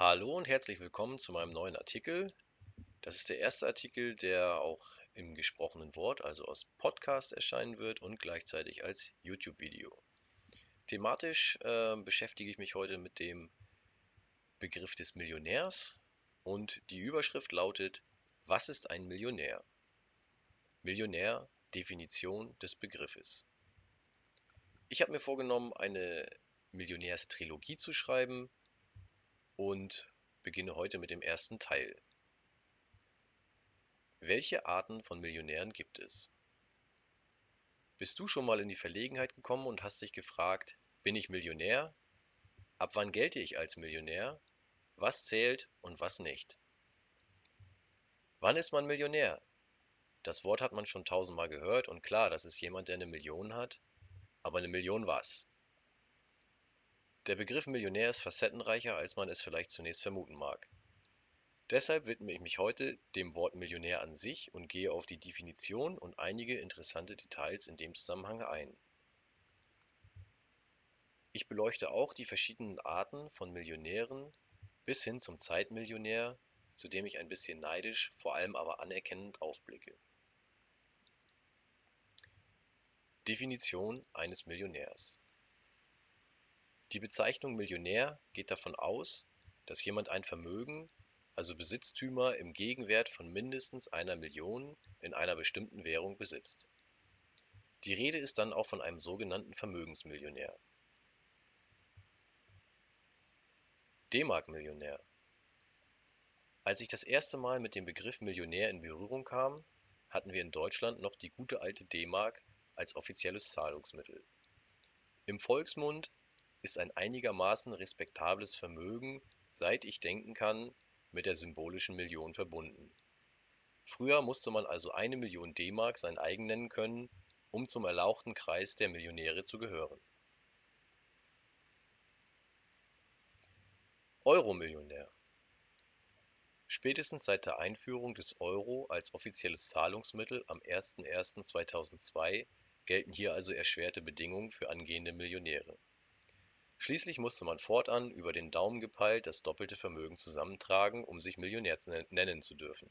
Hallo und herzlich willkommen zu meinem neuen Artikel. Das ist der erste Artikel, der auch im gesprochenen Wort, also als Podcast erscheinen wird und gleichzeitig als YouTube-Video. Thematisch äh, beschäftige ich mich heute mit dem Begriff des Millionärs und die Überschrift lautet Was ist ein Millionär? Millionär, Definition des Begriffes. Ich habe mir vorgenommen, eine Millionärstrilogie zu schreiben, und beginne heute mit dem ersten Teil. Welche Arten von Millionären gibt es? Bist du schon mal in die Verlegenheit gekommen und hast dich gefragt, bin ich Millionär? Ab wann gelte ich als Millionär? Was zählt und was nicht? Wann ist man Millionär? Das Wort hat man schon tausendmal gehört und klar, das ist jemand, der eine Million hat. Aber eine Million was? Der Begriff Millionär ist facettenreicher, als man es vielleicht zunächst vermuten mag. Deshalb widme ich mich heute dem Wort Millionär an sich und gehe auf die Definition und einige interessante Details in dem Zusammenhang ein. Ich beleuchte auch die verschiedenen Arten von Millionären bis hin zum Zeitmillionär, zu dem ich ein bisschen neidisch, vor allem aber anerkennend aufblicke. Definition eines Millionärs die Bezeichnung Millionär geht davon aus, dass jemand ein Vermögen, also Besitztümer im Gegenwert von mindestens einer Million in einer bestimmten Währung besitzt. Die Rede ist dann auch von einem sogenannten Vermögensmillionär. D-Mark-Millionär Als ich das erste Mal mit dem Begriff Millionär in Berührung kam, hatten wir in Deutschland noch die gute alte D-Mark als offizielles Zahlungsmittel. Im Volksmund ist ein einigermaßen respektables Vermögen, seit ich denken kann, mit der symbolischen Million verbunden. Früher musste man also eine Million D-Mark sein eigen nennen können, um zum erlauchten Kreis der Millionäre zu gehören. Euro-Millionär Spätestens seit der Einführung des Euro als offizielles Zahlungsmittel am 01.01.2002 gelten hier also erschwerte Bedingungen für angehende Millionäre Schließlich musste man fortan über den Daumen gepeilt das doppelte Vermögen zusammentragen, um sich Millionär nennen zu dürfen.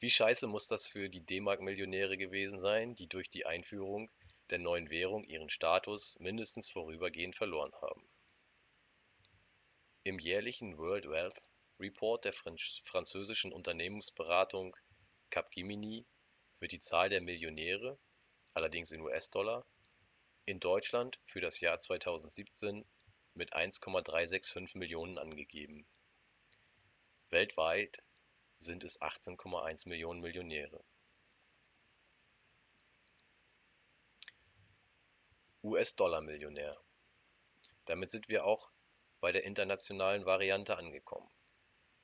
Wie scheiße muss das für die D-Mark-Millionäre gewesen sein, die durch die Einführung der neuen Währung ihren Status mindestens vorübergehend verloren haben. Im jährlichen World Wealth Report der französischen Unternehmensberatung Capgemini wird die Zahl der Millionäre, allerdings in US-Dollar, in Deutschland für das Jahr 2017 mit 1,365 Millionen angegeben. Weltweit sind es 18,1 Millionen Millionäre. US-Dollar-Millionär. Damit sind wir auch bei der internationalen Variante angekommen.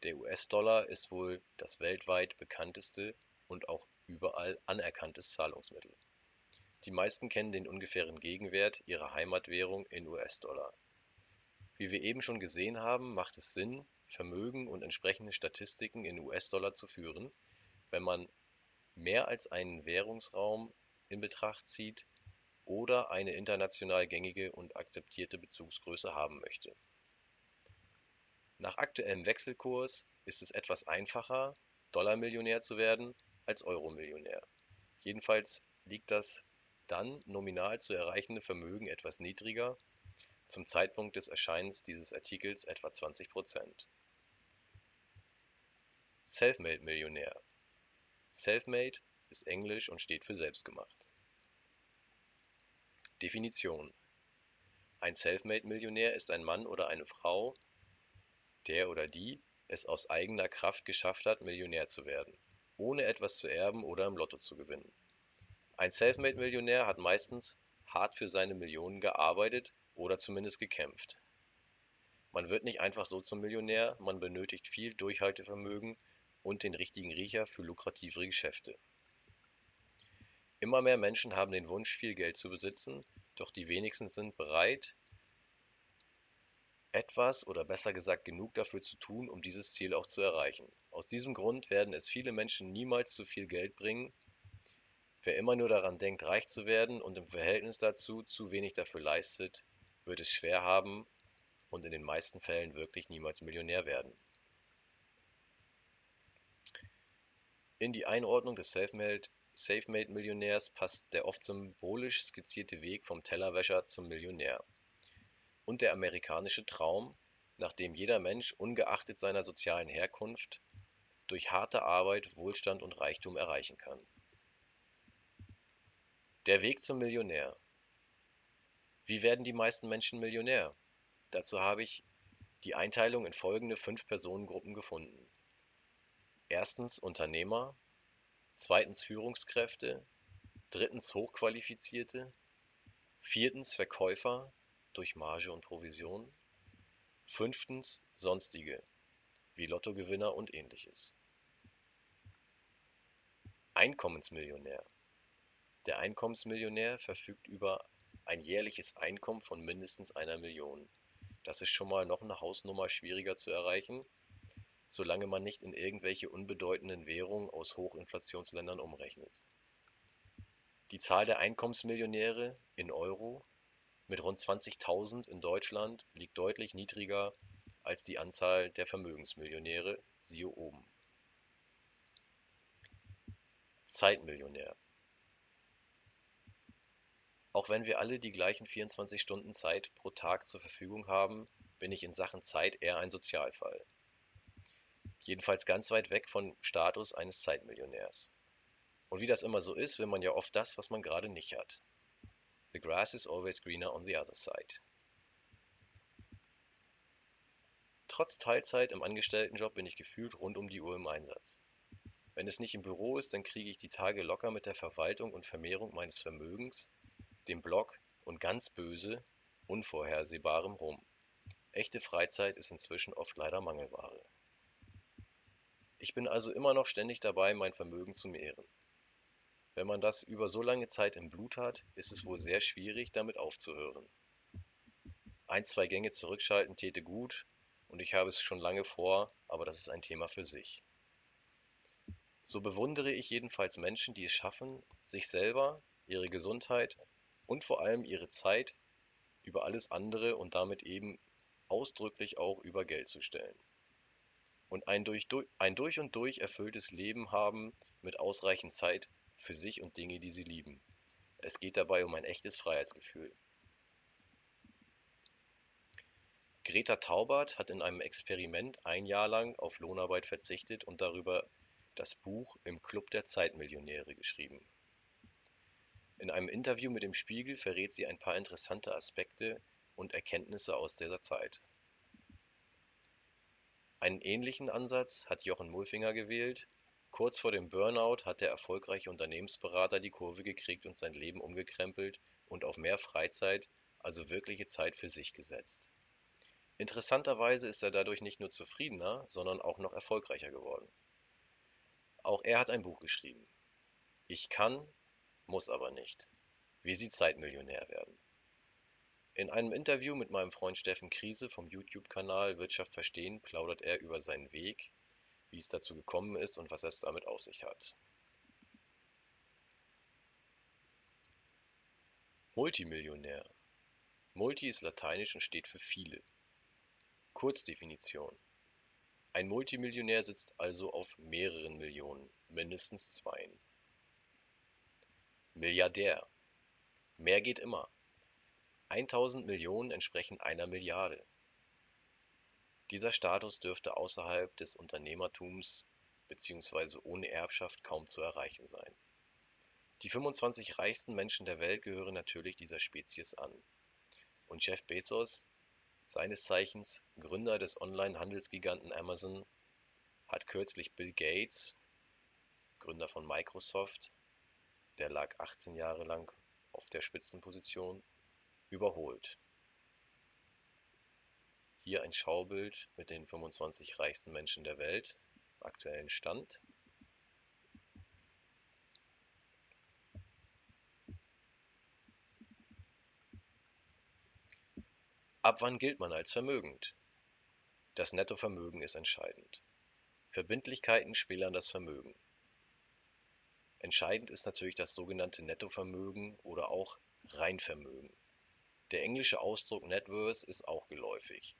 Der US-Dollar ist wohl das weltweit bekannteste und auch überall anerkanntes Zahlungsmittel die meisten kennen den ungefähren Gegenwert ihrer Heimatwährung in US-Dollar. Wie wir eben schon gesehen haben, macht es Sinn, Vermögen und entsprechende Statistiken in US-Dollar zu führen, wenn man mehr als einen Währungsraum in Betracht zieht oder eine international gängige und akzeptierte Bezugsgröße haben möchte. Nach aktuellem Wechselkurs ist es etwas einfacher, Dollarmillionär zu werden als Euromillionär. Jedenfalls liegt das dann nominal zu erreichende Vermögen etwas niedriger, zum Zeitpunkt des Erscheinens dieses Artikels etwa 20 Prozent. Selfmade-Millionär Selfmade ist Englisch und steht für selbstgemacht. Definition Ein Selfmade-Millionär ist ein Mann oder eine Frau, der oder die es aus eigener Kraft geschafft hat, Millionär zu werden, ohne etwas zu erben oder im Lotto zu gewinnen ein Selfmade-Millionär hat meistens hart für seine Millionen gearbeitet oder zumindest gekämpft. Man wird nicht einfach so zum Millionär, man benötigt viel Durchhaltevermögen und den richtigen Riecher für lukrativere Geschäfte. Immer mehr Menschen haben den Wunsch, viel Geld zu besitzen, doch die wenigsten sind bereit, etwas oder besser gesagt genug dafür zu tun, um dieses Ziel auch zu erreichen. Aus diesem Grund werden es viele Menschen niemals zu viel Geld bringen, Wer immer nur daran denkt, reich zu werden und im Verhältnis dazu zu wenig dafür leistet, wird es schwer haben, und in den meisten Fällen wirklich niemals Millionär werden. In die Einordnung des Selfmade-Millionärs passt der oft symbolisch skizzierte Weg vom Tellerwäscher zum Millionär und der amerikanische Traum, nach dem jeder Mensch ungeachtet seiner sozialen Herkunft durch harte Arbeit Wohlstand und Reichtum erreichen kann. Der Weg zum Millionär Wie werden die meisten Menschen Millionär? Dazu habe ich die Einteilung in folgende fünf Personengruppen gefunden erstens Unternehmer, zweitens Führungskräfte, drittens Hochqualifizierte, viertens Verkäufer durch Marge und Provision, fünftens Sonstige wie Lottogewinner und ähnliches. Einkommensmillionär Der Einkommensmillionär verfügt über ein jährliches Einkommen von mindestens einer Million. Das ist schon mal noch eine Hausnummer schwieriger zu erreichen solange man nicht in irgendwelche unbedeutenden Währungen aus Hochinflationsländern umrechnet. Die Zahl der Einkommensmillionäre in Euro mit rund 20.000 in Deutschland liegt deutlich niedriger als die Anzahl der Vermögensmillionäre siehe oben. Zeitmillionär Auch wenn wir alle die gleichen 24 Stunden Zeit pro Tag zur Verfügung haben, bin ich in Sachen Zeit eher ein Sozialfall jedenfalls ganz weit weg vom Status eines Zeitmillionärs. Und wie das immer so ist, will man ja oft das, was man gerade nicht hat. The grass is always greener on the other side. Trotz Teilzeit im Angestelltenjob bin ich gefühlt rund um die Uhr im Einsatz. Wenn es nicht im Büro ist, dann kriege ich die Tage locker mit der Verwaltung und Vermehrung meines Vermögens, dem Blog und ganz böse, unvorhersehbarem rum. Echte Freizeit ist inzwischen oft leider Mangelware. Ich bin also immer noch ständig dabei, mein Vermögen zu mehren. Wenn man das über so lange Zeit im Blut hat, ist es wohl sehr schwierig, damit aufzuhören. Ein, zwei Gänge zurückschalten täte gut und ich habe es schon lange vor, aber das ist ein Thema für sich. So bewundere ich jedenfalls Menschen, die es schaffen, sich selber, ihre Gesundheit und vor allem ihre Zeit über alles andere und damit eben ausdrücklich auch über Geld zu stellen und ein durch, ein durch und durch erfülltes Leben haben mit ausreichend Zeit für sich und Dinge, die sie lieben. Es geht dabei um ein echtes Freiheitsgefühl. Greta Taubert hat in einem Experiment ein Jahr lang auf Lohnarbeit verzichtet und darüber das Buch Im Club der Zeitmillionäre geschrieben. In einem Interview mit dem Spiegel verrät sie ein paar interessante Aspekte und Erkenntnisse aus dieser Zeit. Einen ähnlichen Ansatz hat Jochen Mulfinger gewählt. Kurz vor dem Burnout hat der erfolgreiche Unternehmensberater die Kurve gekriegt und sein Leben umgekrempelt und auf mehr Freizeit, also wirkliche Zeit für sich gesetzt. Interessanterweise ist er dadurch nicht nur zufriedener, sondern auch noch erfolgreicher geworden. Auch er hat ein Buch geschrieben. Ich kann, muss aber nicht. Wie Sie Zeitmillionär werden. In einem Interview mit meinem Freund Steffen Kriese vom YouTube-Kanal Wirtschaft verstehen plaudert er über seinen Weg, wie es dazu gekommen ist und was es damit auf sich hat. Multimillionär. Multi ist lateinisch und steht für viele. Kurzdefinition. Ein Multimillionär sitzt also auf mehreren Millionen, mindestens zweien. Milliardär. Mehr geht immer. 1.000 Millionen entsprechen einer Milliarde. Dieser Status dürfte außerhalb des Unternehmertums bzw. ohne Erbschaft kaum zu erreichen sein. Die 25 reichsten Menschen der Welt gehören natürlich dieser Spezies an. Und Jeff Bezos, seines Zeichens Gründer des Online-Handelsgiganten Amazon, hat kürzlich Bill Gates, Gründer von Microsoft, der lag 18 Jahre lang auf der Spitzenposition, überholt. Hier ein Schaubild mit den 25 reichsten Menschen der Welt, aktuellen Stand. Ab wann gilt man als vermögend? Das Nettovermögen ist entscheidend. Verbindlichkeiten spielen das Vermögen. Entscheidend ist natürlich das sogenannte Nettovermögen oder auch Reinvermögen. Der englische Ausdruck Net Worth ist auch geläufig.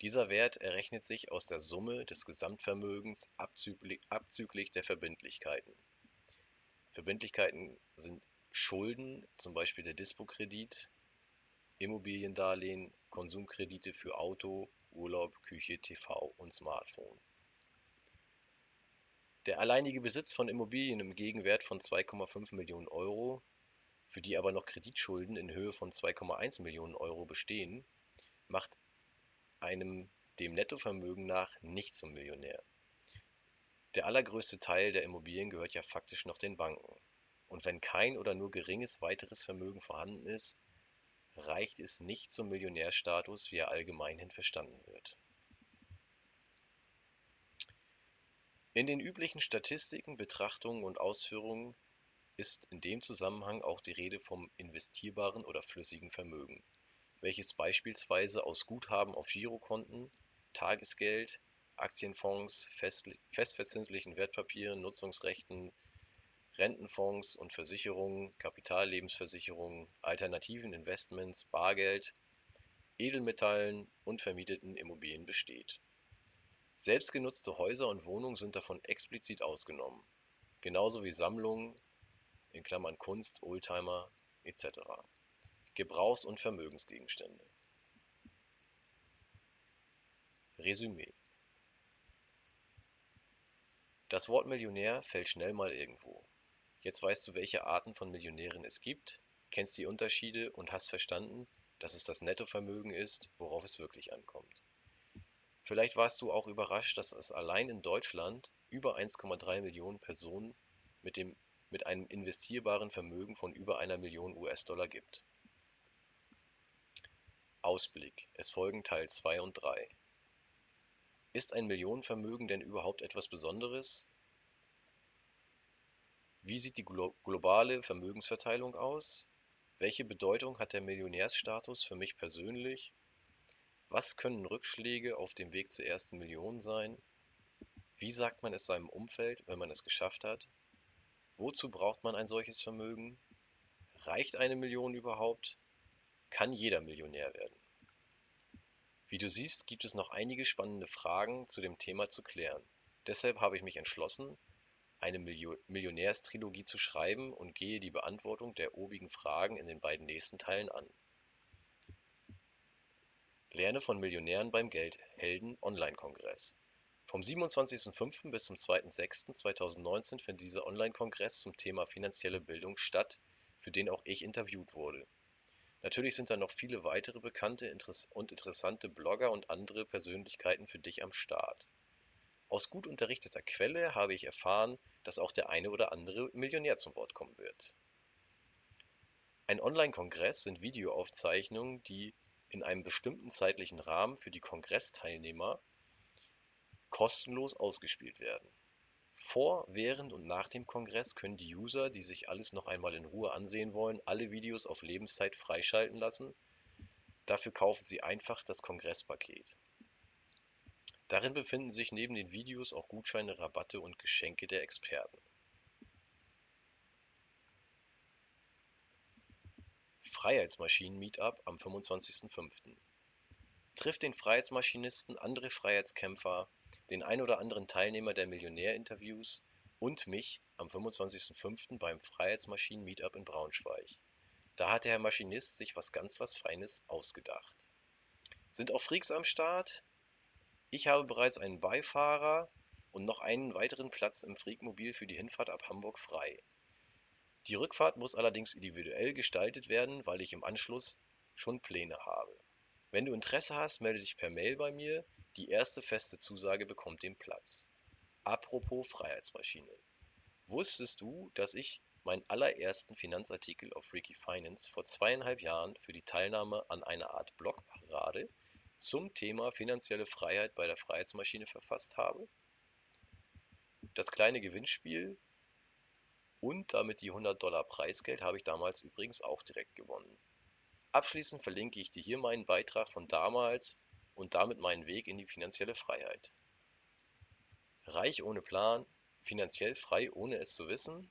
Dieser Wert errechnet sich aus der Summe des Gesamtvermögens abzüglich der Verbindlichkeiten. Verbindlichkeiten sind Schulden, zum Beispiel der Dispo-Kredit, Immobiliendarlehen, Konsumkredite für Auto, Urlaub, Küche, TV und Smartphone. Der alleinige Besitz von Immobilien im Gegenwert von 2,5 Millionen Euro für die aber noch Kreditschulden in Höhe von 2,1 Millionen Euro bestehen, macht einem dem Nettovermögen nach nicht zum Millionär. Der allergrößte Teil der Immobilien gehört ja faktisch noch den Banken. Und wenn kein oder nur geringes weiteres Vermögen vorhanden ist, reicht es nicht zum Millionärstatus, wie er allgemeinhin verstanden wird. In den üblichen Statistiken, Betrachtungen und Ausführungen ist in dem Zusammenhang auch die Rede vom investierbaren oder flüssigen Vermögen, welches beispielsweise aus Guthaben auf Girokonten, Tagesgeld, Aktienfonds, festverzinslichen Wertpapieren, Nutzungsrechten, Rentenfonds und Versicherungen, Kapitallebensversicherungen, alternativen Investments, Bargeld, Edelmetallen und vermieteten Immobilien besteht. Selbstgenutzte Häuser und Wohnungen sind davon explizit ausgenommen, genauso wie Sammlungen, in Klammern (Kunst, Oldtimer etc.), Gebrauchs und Vermögensgegenstände. Resümee Das Wort Millionär fällt schnell mal irgendwo. Jetzt weißt du, welche Arten von Millionären es gibt, kennst die Unterschiede und hast verstanden, dass es das Nettovermögen ist, worauf es wirklich ankommt. Vielleicht warst du auch überrascht, dass es allein in Deutschland über 1,3 Millionen Personen mit dem mit einem investierbaren Vermögen von über einer Million US-Dollar gibt. Ausblick. Es folgen Teil 2 und 3. Ist ein Millionenvermögen denn überhaupt etwas Besonderes? Wie sieht die globale Vermögensverteilung aus? Welche Bedeutung hat der Millionärsstatus für mich persönlich? Was können Rückschläge auf dem Weg zur ersten Million sein? Wie sagt man es seinem Umfeld, wenn man es geschafft hat? Wozu braucht man ein solches Vermögen? Reicht eine Million überhaupt? Kann jeder Millionär werden? Wie du siehst, gibt es noch einige spannende Fragen zu dem Thema zu klären. Deshalb habe ich mich entschlossen, eine Millionärstrilogie zu schreiben und gehe die Beantwortung der obigen Fragen in den beiden nächsten Teilen an. Lerne von Millionären beim Geldhelden Online-Kongress vom 27.05. bis zum 2.06.2019 findet dieser Online-Kongress zum Thema finanzielle Bildung statt, für den auch ich interviewt wurde. Natürlich sind da noch viele weitere bekannte und interessante Blogger und andere Persönlichkeiten für dich am Start. Aus gut unterrichteter Quelle habe ich erfahren, dass auch der eine oder andere Millionär zum Wort kommen wird. Ein Online-Kongress sind Videoaufzeichnungen, die in einem bestimmten zeitlichen Rahmen für die Kongressteilnehmer kostenlos ausgespielt werden. Vor, während und nach dem Kongress können die User, die sich alles noch einmal in Ruhe ansehen wollen, alle Videos auf Lebenszeit freischalten lassen. Dafür kaufen sie einfach das Kongresspaket. Darin befinden sich neben den Videos auch Gutscheine, Rabatte und Geschenke der Experten. Freiheitsmaschinen-Meetup am 25.05. Trifft den Freiheitsmaschinisten, andere Freiheitskämpfer, den ein oder anderen Teilnehmer der Millionär-Interviews und mich am 25.05. beim Freiheitsmaschinen-Meetup in Braunschweig. Da hat der Herr Maschinist sich was ganz was Feines ausgedacht. Sind auch Freaks am Start? Ich habe bereits einen Beifahrer und noch einen weiteren Platz im Freakmobil für die Hinfahrt ab Hamburg frei. Die Rückfahrt muss allerdings individuell gestaltet werden, weil ich im Anschluss schon Pläne habe. Wenn du Interesse hast, melde dich per Mail bei mir die erste feste Zusage bekommt den Platz. Apropos Freiheitsmaschine. Wusstest du, dass ich meinen allerersten Finanzartikel auf Freaky Finance vor zweieinhalb Jahren für die Teilnahme an einer Art Blogparade zum Thema finanzielle Freiheit bei der Freiheitsmaschine verfasst habe? Das kleine Gewinnspiel und damit die 100 Dollar Preisgeld habe ich damals übrigens auch direkt gewonnen. Abschließend verlinke ich dir hier meinen Beitrag von damals und damit meinen Weg in die finanzielle Freiheit. Reich ohne Plan, finanziell frei ohne es zu wissen?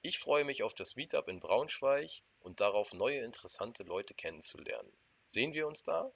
Ich freue mich auf das Meetup in Braunschweig und darauf, neue interessante Leute kennenzulernen. Sehen wir uns da?